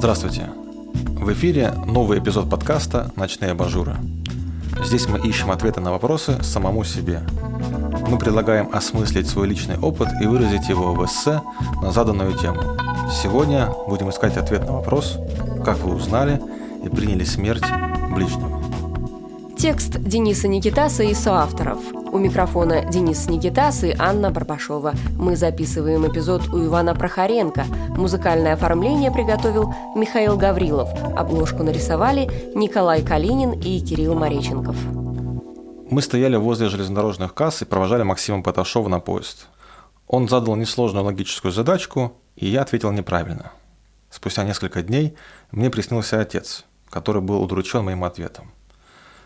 Здравствуйте! В эфире новый эпизод подкаста «Ночные абажуры». Здесь мы ищем ответы на вопросы самому себе. Мы предлагаем осмыслить свой личный опыт и выразить его в эссе на заданную тему. Сегодня будем искать ответ на вопрос, как вы узнали и приняли смерть ближнего. Текст Дениса Никитаса и соавторов. У микрофона Денис Никитас и Анна Барбашова. Мы записываем эпизод у Ивана Прохоренко. Музыкальное оформление приготовил Михаил Гаврилов. Обложку нарисовали Николай Калинин и Кирилл Мореченков. Мы стояли возле железнодорожных касс и провожали Максима Поташова на поезд. Он задал несложную логическую задачку, и я ответил неправильно. Спустя несколько дней мне приснился отец, который был удручен моим ответом.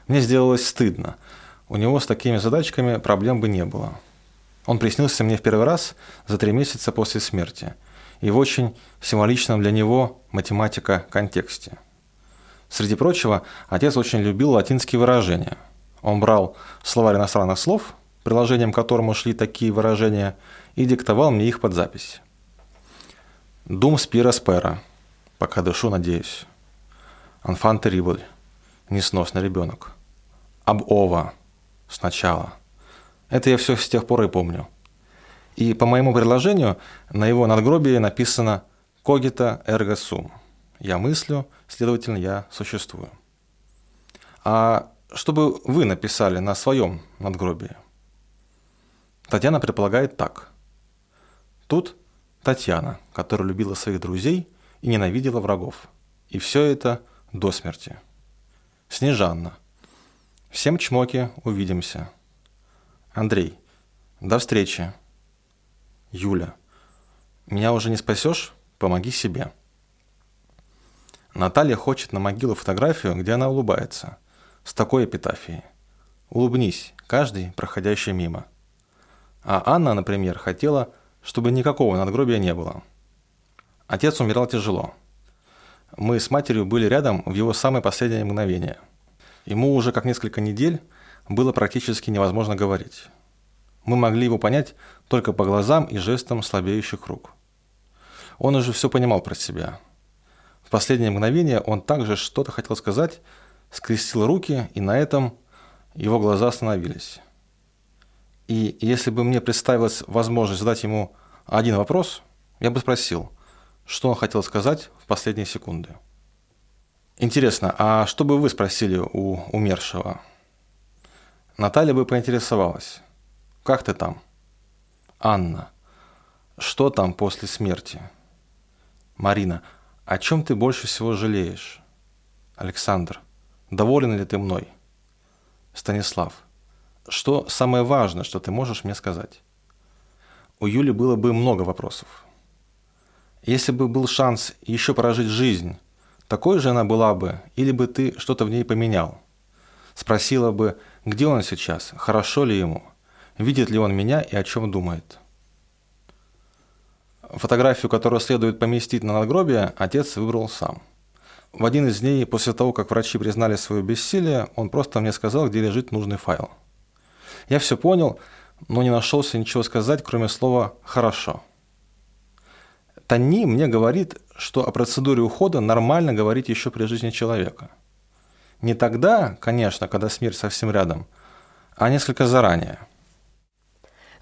Мне сделалось стыдно. У него с такими задачками проблем бы не было. Он приснился мне в первый раз за три месяца после смерти и в очень символичном для него математика контексте. Среди прочего, отец очень любил латинские выражения. Он брал словарь иностранных слов, приложением к которому шли такие выражения, и диктовал мне их под запись. «Дум спира спера», пока дышу, надеюсь. «Анфан террибль», несносный ребенок. Об Ова сначала. Это я все с тех пор и помню. И по моему предложению на его надгробии написано «Когита эрго сум». Я мыслю, следовательно, я существую. А что бы вы написали на своем надгробии? Татьяна предполагает так. Тут Татьяна, которая любила своих друзей и ненавидела врагов. И все это до смерти. Снежанна. Всем чмоки, увидимся. Андрей. До встречи. Юля. Меня уже не спасешь? Помоги себе. Наталья хочет на могилу фотографию, где она улыбается. С такой эпитафией. Улыбнись, каждый, проходящий мимо. А Анна, например, хотела, чтобы никакого надгробия не было. Отец умирал тяжело. Мы с матерью были рядом в его самое последнее мгновение. Ему уже как несколько недель было практически невозможно говорить. Мы могли его понять только по глазам и жестам слабеющих рук. Он уже все понимал про себя. В последнее мгновение он также что-то хотел сказать, скрестил руки, и на этом его глаза остановились. И если бы мне представилась возможность задать ему один вопрос, я бы спросил, что он хотел сказать в последние секунды. Интересно, а что бы вы спросили у умершего? Наталья бы поинтересовалась. Как ты там? Анна. Что там после смерти? Марина. О чем ты больше всего жалеешь? Александр. Доволен ли ты мной? Станислав. Что самое важное, что ты можешь мне сказать? У Юли было бы много вопросов. Если бы был шанс еще прожить жизнь, такой же она была бы, или бы ты что-то в ней поменял? Спросила бы, где он сейчас, хорошо ли ему, видит ли он меня и о чем думает. Фотографию, которую следует поместить на надгробие, отец выбрал сам. В один из дней после того, как врачи признали свое бессилие, он просто мне сказал, где лежит нужный файл. Я все понял, но не нашелся ничего сказать, кроме слова «хорошо». Тани мне говорит, что о процедуре ухода нормально говорить еще при жизни человека. Не тогда, конечно, когда смерть совсем рядом, а несколько заранее.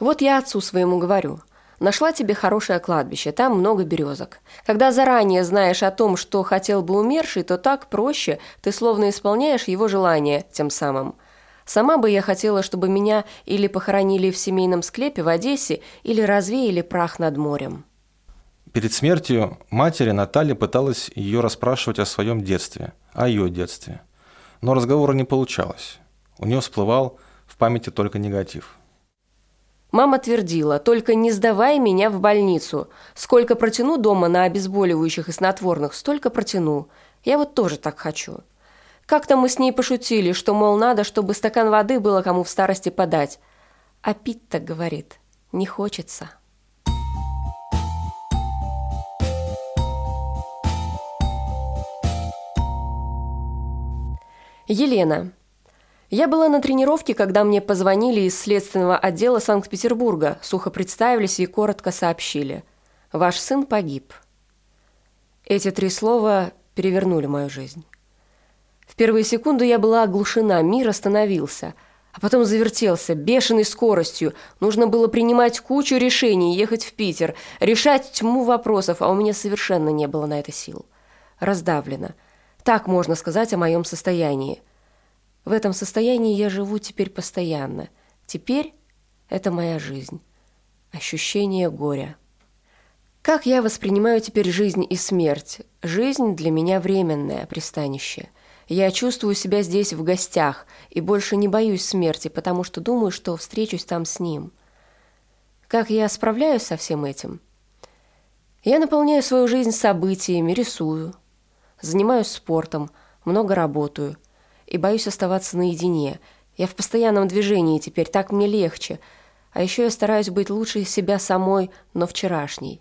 Вот я отцу своему говорю. Нашла тебе хорошее кладбище, там много березок. Когда заранее знаешь о том, что хотел бы умерший, то так проще, ты словно исполняешь его желание тем самым. Сама бы я хотела, чтобы меня или похоронили в семейном склепе в Одессе, или развеяли прах над морем. Перед смертью матери Наталья пыталась ее расспрашивать о своем детстве, о ее детстве. Но разговора не получалось. У нее всплывал в памяти только негатив. Мама твердила, только не сдавай меня в больницу. Сколько протяну дома на обезболивающих и снотворных, столько протяну. Я вот тоже так хочу. Как-то мы с ней пошутили, что, мол, надо, чтобы стакан воды было кому в старости подать. А пить-то, говорит, не хочется. Елена. Я была на тренировке, когда мне позвонили из следственного отдела Санкт-Петербурга, сухо представились и коротко сообщили. Ваш сын погиб. Эти три слова перевернули мою жизнь. В первые секунды я была оглушена, мир остановился, а потом завертелся бешеной скоростью. Нужно было принимать кучу решений, ехать в Питер, решать тьму вопросов, а у меня совершенно не было на это сил. Раздавлена. Так можно сказать о моем состоянии. В этом состоянии я живу теперь постоянно. Теперь это моя жизнь. Ощущение горя. Как я воспринимаю теперь жизнь и смерть? Жизнь для меня временное пристанище. Я чувствую себя здесь в гостях и больше не боюсь смерти, потому что думаю, что встречусь там с ним. Как я справляюсь со всем этим? Я наполняю свою жизнь событиями, рисую, занимаюсь спортом, много работаю и боюсь оставаться наедине. Я в постоянном движении теперь, так мне легче. А еще я стараюсь быть лучше себя самой, но вчерашней.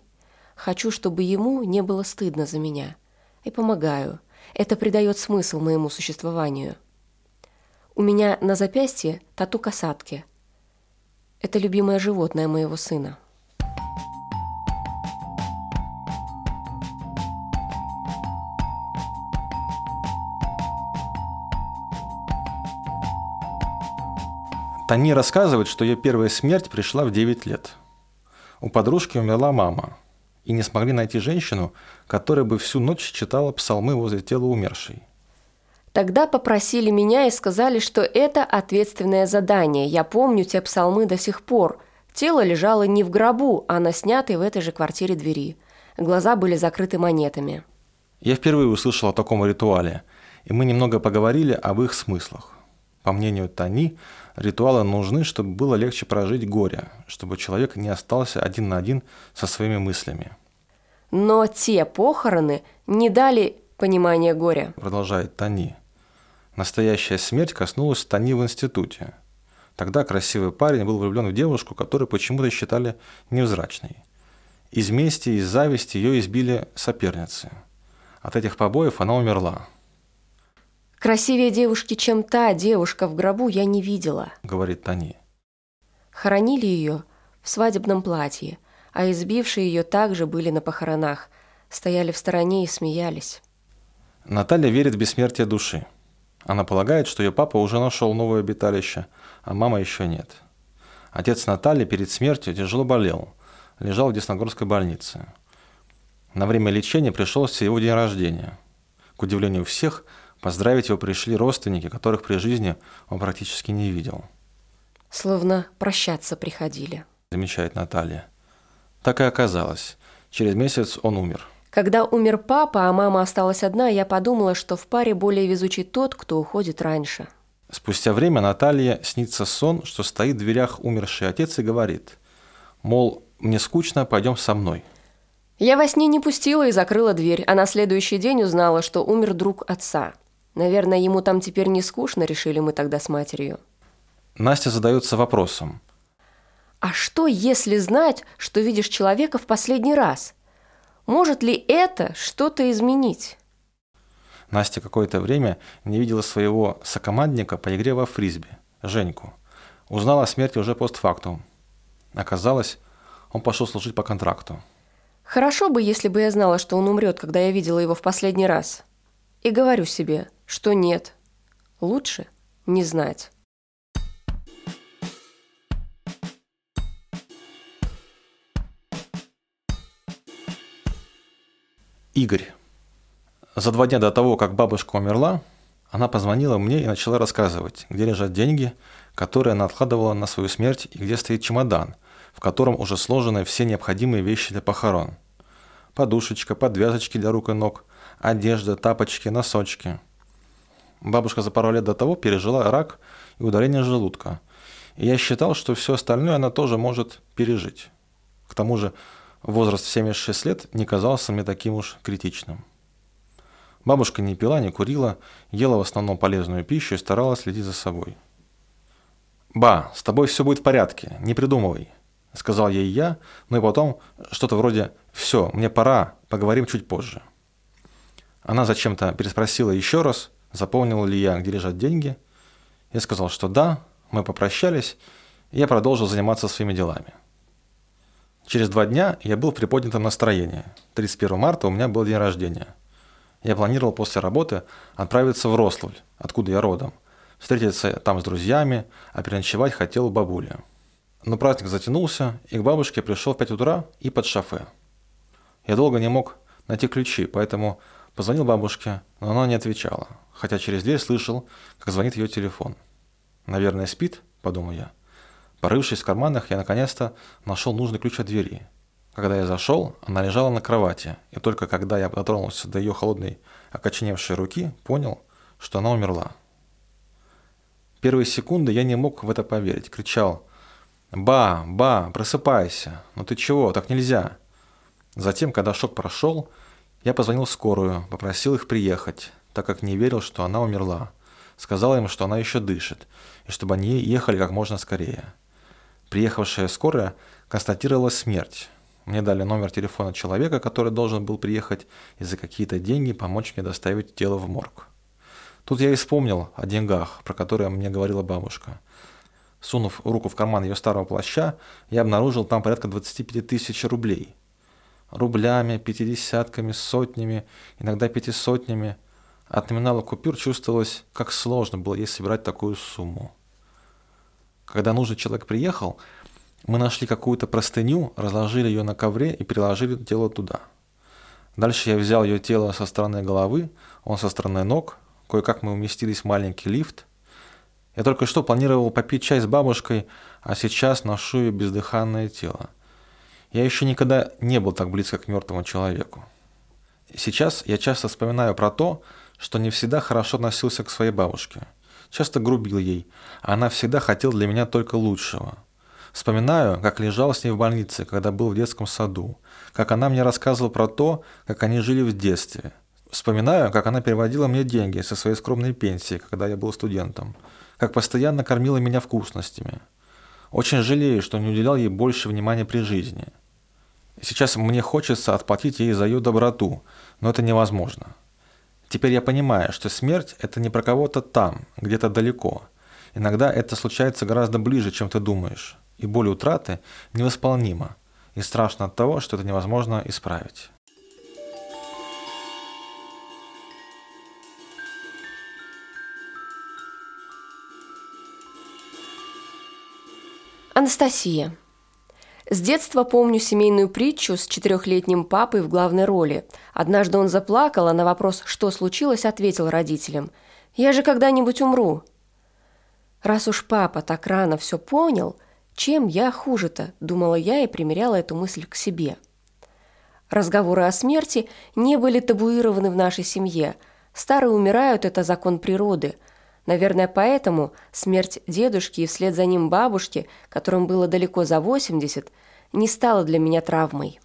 Хочу, чтобы ему не было стыдно за меня. И помогаю. Это придает смысл моему существованию. У меня на запястье тату касатки. Это любимое животное моего сына. Тани рассказывает, что ее первая смерть пришла в 9 лет. У подружки умерла мама – и не смогли найти женщину, которая бы всю ночь читала псалмы возле тела умершей. Тогда попросили меня и сказали, что это ответственное задание. Я помню те псалмы до сих пор. Тело лежало не в гробу, а на снятой в этой же квартире двери. Глаза были закрыты монетами. Я впервые услышал о таком ритуале, и мы немного поговорили об их смыслах. По мнению Тани, ритуалы нужны, чтобы было легче прожить горе, чтобы человек не остался один на один со своими мыслями. Но те похороны не дали понимания горя. Продолжает Тани. Настоящая смерть коснулась Тани в институте. Тогда красивый парень был влюблен в девушку, которую почему-то считали невзрачной. Из мести и из зависти ее избили соперницы. От этих побоев она умерла. Красивее девушки, чем та девушка в гробу, я не видела», — говорит Тани. Хоронили ее в свадебном платье, а избившие ее также были на похоронах, стояли в стороне и смеялись. Наталья верит в бессмертие души. Она полагает, что ее папа уже нашел новое обиталище, а мама еще нет. Отец Натальи перед смертью тяжело болел, лежал в Десногорской больнице. На время лечения пришелся его день рождения. К удивлению всех, Поздравить его пришли родственники, которых при жизни он практически не видел. Словно прощаться приходили. Замечает Наталья. Так и оказалось. Через месяц он умер. Когда умер папа, а мама осталась одна, я подумала, что в паре более везучий тот, кто уходит раньше. Спустя время Наталья снится сон, что стоит в дверях умерший отец и говорит, мол, мне скучно, пойдем со мной. Я во сне не пустила и закрыла дверь, а на следующий день узнала, что умер друг отца. Наверное, ему там теперь не скучно, решили мы тогда с матерью. Настя задается вопросом. А что, если знать, что видишь человека в последний раз? Может ли это что-то изменить? Настя какое-то время не видела своего сокомандника по игре во фрисби, Женьку. Узнала о смерти уже постфактум. Оказалось, он пошел служить по контракту. Хорошо бы, если бы я знала, что он умрет, когда я видела его в последний раз. И говорю себе, что нет. Лучше не знать. Игорь. За два дня до того, как бабушка умерла, она позвонила мне и начала рассказывать, где лежат деньги, которые она откладывала на свою смерть и где стоит чемодан, в котором уже сложены все необходимые вещи для похорон. Подушечка, подвязочки для рук и ног, одежда, тапочки, носочки. Бабушка за пару лет до того пережила рак и удаление желудка. И я считал, что все остальное она тоже может пережить. К тому же возраст в 76 лет не казался мне таким уж критичным. Бабушка не пила, не курила, ела в основном полезную пищу и старалась следить за собой. «Ба, с тобой все будет в порядке, не придумывай», — сказал ей я, ну и потом что-то вроде «все, мне пора, поговорим чуть позже». Она зачем-то переспросила еще раз, заполнил ли я, где лежат деньги. Я сказал, что да, мы попрощались, и я продолжил заниматься своими делами. Через два дня я был в приподнятом настроении. 31 марта у меня был день рождения. Я планировал после работы отправиться в Рославль, откуда я родом, встретиться там с друзьями, а переночевать хотел у бабули. Но праздник затянулся, и к бабушке пришел в 5 утра и под шофе. Я долго не мог найти ключи, поэтому позвонил бабушке, но она не отвечала, хотя через дверь слышал, как звонит ее телефон. «Наверное, спит?» – подумал я. Порывшись в карманах, я наконец-то нашел нужный ключ от двери. Когда я зашел, она лежала на кровати, и только когда я дотронулся до ее холодной, окоченевшей руки, понял, что она умерла. Первые секунды я не мог в это поверить, кричал «Ба, ба, просыпайся! Ну ты чего, так нельзя!» Затем, когда шок прошел, я позвонил в скорую, попросил их приехать, так как не верил, что она умерла. Сказал им, что она еще дышит, и чтобы они ехали как можно скорее. Приехавшая скорая констатировала смерть. Мне дали номер телефона человека, который должен был приехать и за какие-то деньги помочь мне доставить тело в морг. Тут я и вспомнил о деньгах, про которые мне говорила бабушка. Сунув руку в карман ее старого плаща, я обнаружил там порядка 25 тысяч рублей. Рублями, пятидесятками, сотнями, иногда пятисотнями. От номинала купюр чувствовалось, как сложно было ей собирать такую сумму. Когда нужный человек приехал, мы нашли какую-то простыню, разложили ее на ковре и переложили тело туда. Дальше я взял ее тело со стороны головы, он со стороны ног, кое-как мы уместились в маленький лифт. Я только что планировал попить чай с бабушкой, а сейчас ношу ее бездыханное тело. Я еще никогда не был так близко к мертвому человеку. Сейчас я часто вспоминаю про то, что не всегда хорошо относился к своей бабушке – часто грубил ей, а она всегда хотела для меня только лучшего. Вспоминаю, как лежал с ней в больнице, когда был в детском саду, как она мне рассказывала про то, как они жили в детстве. Вспоминаю, как она переводила мне деньги со своей скромной пенсии, когда я был студентом, как постоянно кормила меня вкусностями. Очень жалею, что не уделял ей больше внимания при жизни. Сейчас мне хочется отплатить ей за ее доброту, но это невозможно. Теперь я понимаю, что смерть – это не про кого-то там, где-то далеко. Иногда это случается гораздо ближе, чем ты думаешь. И боль утраты невосполнима. И страшно от того, что это невозможно исправить. Анастасия. С детства помню семейную притчу с четырехлетним папой в главной роли. Однажды он заплакал, а на вопрос «что случилось?» ответил родителям «Я же когда-нибудь умру». Раз уж папа так рано все понял, чем я хуже-то, думала я и примеряла эту мысль к себе. Разговоры о смерти не были табуированы в нашей семье. Старые умирают – это закон природы – Наверное, поэтому смерть дедушки и вслед за ним бабушки, которым было далеко за 80, не стала для меня травмой.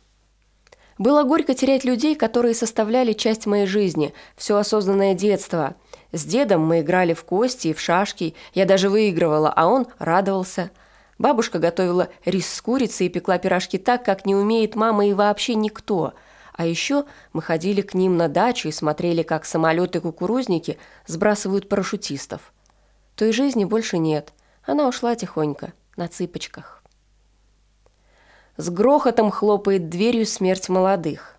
Было горько терять людей, которые составляли часть моей жизни, все осознанное детство. С дедом мы играли в кости и в шашки, я даже выигрывала, а он радовался. Бабушка готовила рис с курицей и пекла пирожки так, как не умеет мама и вообще никто – а еще мы ходили к ним на дачу и смотрели, как самолеты-кукурузники сбрасывают парашютистов. Той жизни больше нет. Она ушла тихонько, на цыпочках. С грохотом хлопает дверью смерть молодых.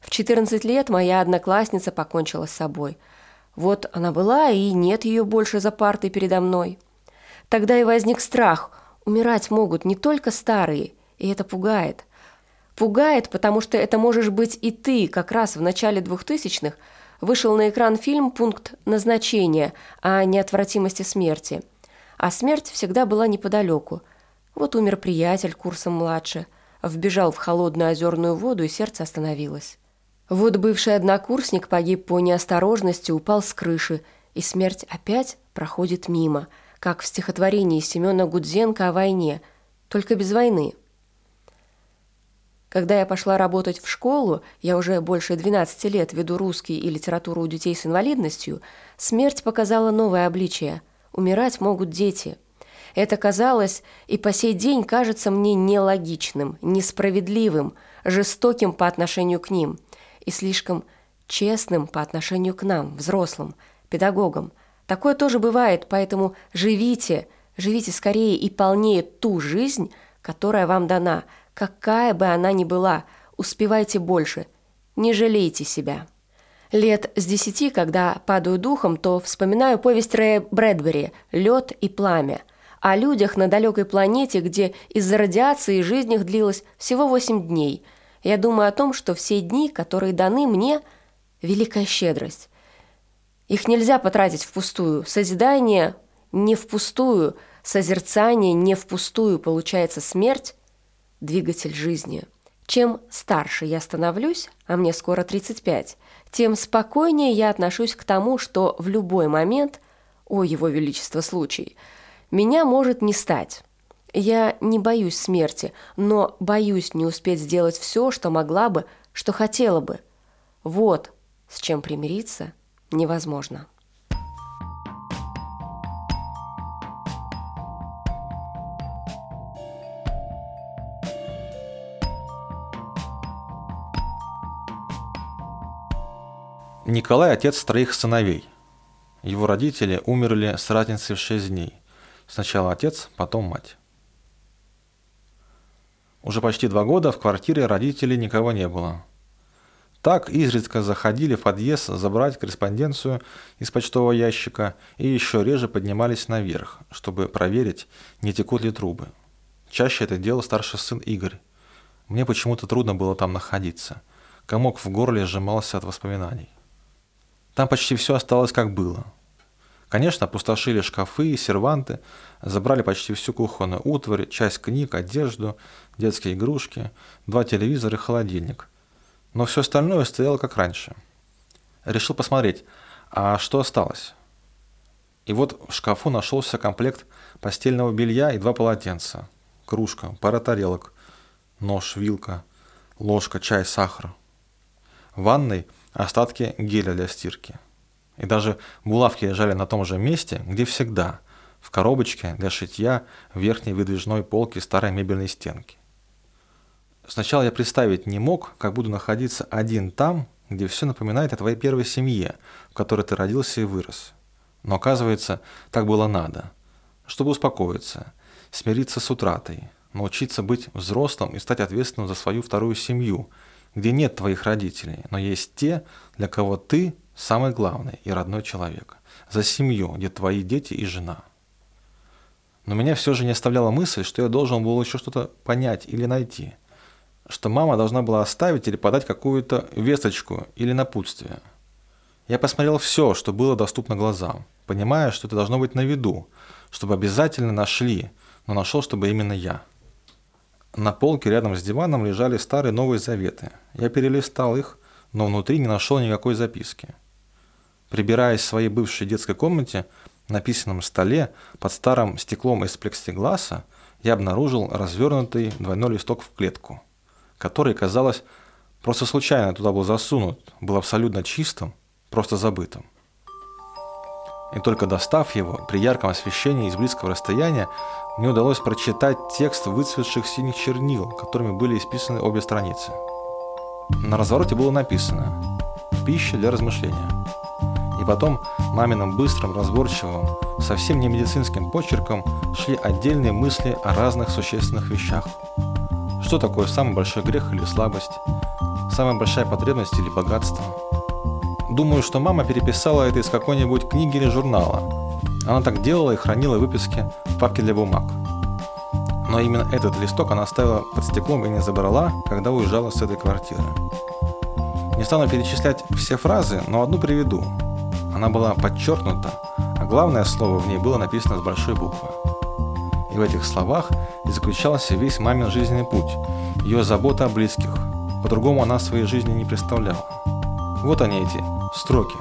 В 14 лет моя одноклассница покончила с собой. Вот она была, и нет ее больше за партой передо мной. Тогда и возник страх. Умирать могут не только старые, и это пугает. Пугает, потому что это можешь быть и ты, как раз в начале двухтысячных вышел на экран фильм «Пункт назначения» о неотвратимости смерти. А смерть всегда была неподалеку. Вот умер приятель курсом младше, вбежал в холодную озерную воду, и сердце остановилось. Вот бывший однокурсник погиб по неосторожности, упал с крыши, и смерть опять проходит мимо, как в стихотворении Семена Гудзенко о войне, только без войны. Когда я пошла работать в школу, я уже больше 12 лет веду русский и литературу у детей с инвалидностью, смерть показала новое обличие. Умирать могут дети. Это казалось и по сей день кажется мне нелогичным, несправедливым, жестоким по отношению к ним и слишком честным по отношению к нам, взрослым, педагогам. Такое тоже бывает, поэтому живите, живите скорее и полнее ту жизнь, которая вам дана – какая бы она ни была, успевайте больше, не жалейте себя. Лет с десяти, когда падаю духом, то вспоминаю повесть Рэя Брэдбери «Лед и пламя», о людях на далекой планете, где из-за радиации жизнь их длилась всего восемь дней. Я думаю о том, что все дни, которые даны мне, великая щедрость. Их нельзя потратить впустую. Созидание не впустую, созерцание не впустую. Получается смерть – двигатель жизни. Чем старше я становлюсь, а мне скоро 35, тем спокойнее я отношусь к тому, что в любой момент, о его величество случай, меня может не стать. Я не боюсь смерти, но боюсь не успеть сделать все, что могла бы, что хотела бы. Вот с чем примириться невозможно. Николай – отец троих сыновей. Его родители умерли с разницей в шесть дней. Сначала отец, потом мать. Уже почти два года в квартире родителей никого не было. Так изредка заходили в подъезд забрать корреспонденцию из почтового ящика и еще реже поднимались наверх, чтобы проверить, не текут ли трубы. Чаще это делал старший сын Игорь. Мне почему-то трудно было там находиться. Комок в горле сжимался от воспоминаний. Там почти все осталось как было. Конечно, опустошили шкафы и серванты, забрали почти всю кухонную утварь, часть книг, одежду, детские игрушки, два телевизора и холодильник. Но все остальное стояло как раньше. Решил посмотреть, а что осталось? И вот в шкафу нашелся комплект постельного белья и два полотенца, кружка, пара тарелок, нож, вилка, ложка, чай, сахар. В ванной – остатки геля для стирки. И даже булавки лежали на том же месте, где всегда, в коробочке для шитья в верхней выдвижной полке старой мебельной стенки. Сначала я представить не мог, как буду находиться один там, где все напоминает о твоей первой семье, в которой ты родился и вырос. Но оказывается, так было надо. Чтобы успокоиться, смириться с утратой, научиться быть взрослым и стать ответственным за свою вторую семью – где нет твоих родителей, но есть те, для кого ты самый главный и родной человек. За семью, где твои дети и жена. Но меня все же не оставляла мысль, что я должен был еще что-то понять или найти. Что мама должна была оставить или подать какую-то весточку или напутствие. Я посмотрел все, что было доступно глазам, понимая, что это должно быть на виду, чтобы обязательно нашли, но нашел, чтобы именно я. На полке рядом с диваном лежали старые Новые Заветы. Я перелистал их, но внутри не нашел никакой записки. Прибираясь в своей бывшей детской комнате, на письменном столе под старым стеклом из плексигласа, я обнаружил развернутый двойной листок в клетку, который, казалось, просто случайно туда был засунут, был абсолютно чистым, просто забытым. И только достав его, при ярком освещении из близкого расстояния, мне удалось прочитать текст выцветших синих чернил, которыми были исписаны обе страницы. На развороте было написано «Пища для размышления». И потом маминым быстрым, разборчивым, совсем не медицинским почерком шли отдельные мысли о разных существенных вещах. Что такое самый большой грех или слабость? Самая большая потребность или богатство? Думаю, что мама переписала это из какой-нибудь книги или журнала, она так делала и хранила выписки в папке для бумаг. Но именно этот листок она оставила под стеклом и не забрала, когда уезжала с этой квартиры. Не стану перечислять все фразы, но одну приведу. Она была подчеркнута, а главное слово в ней было написано с большой буквы. И в этих словах и заключался весь мамин жизненный путь, ее забота о близких. По-другому она своей жизни не представляла. Вот они эти строки.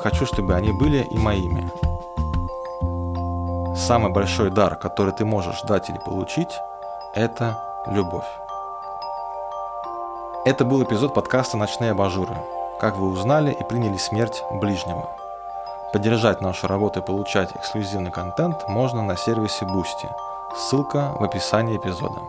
Хочу, чтобы они были и моими. Самый большой дар, который ты можешь дать или получить, это любовь. Это был эпизод подкаста «Ночные абажуры». Как вы узнали и приняли смерть ближнего. Поддержать нашу работу и получать эксклюзивный контент можно на сервисе Boosty. Ссылка в описании эпизода.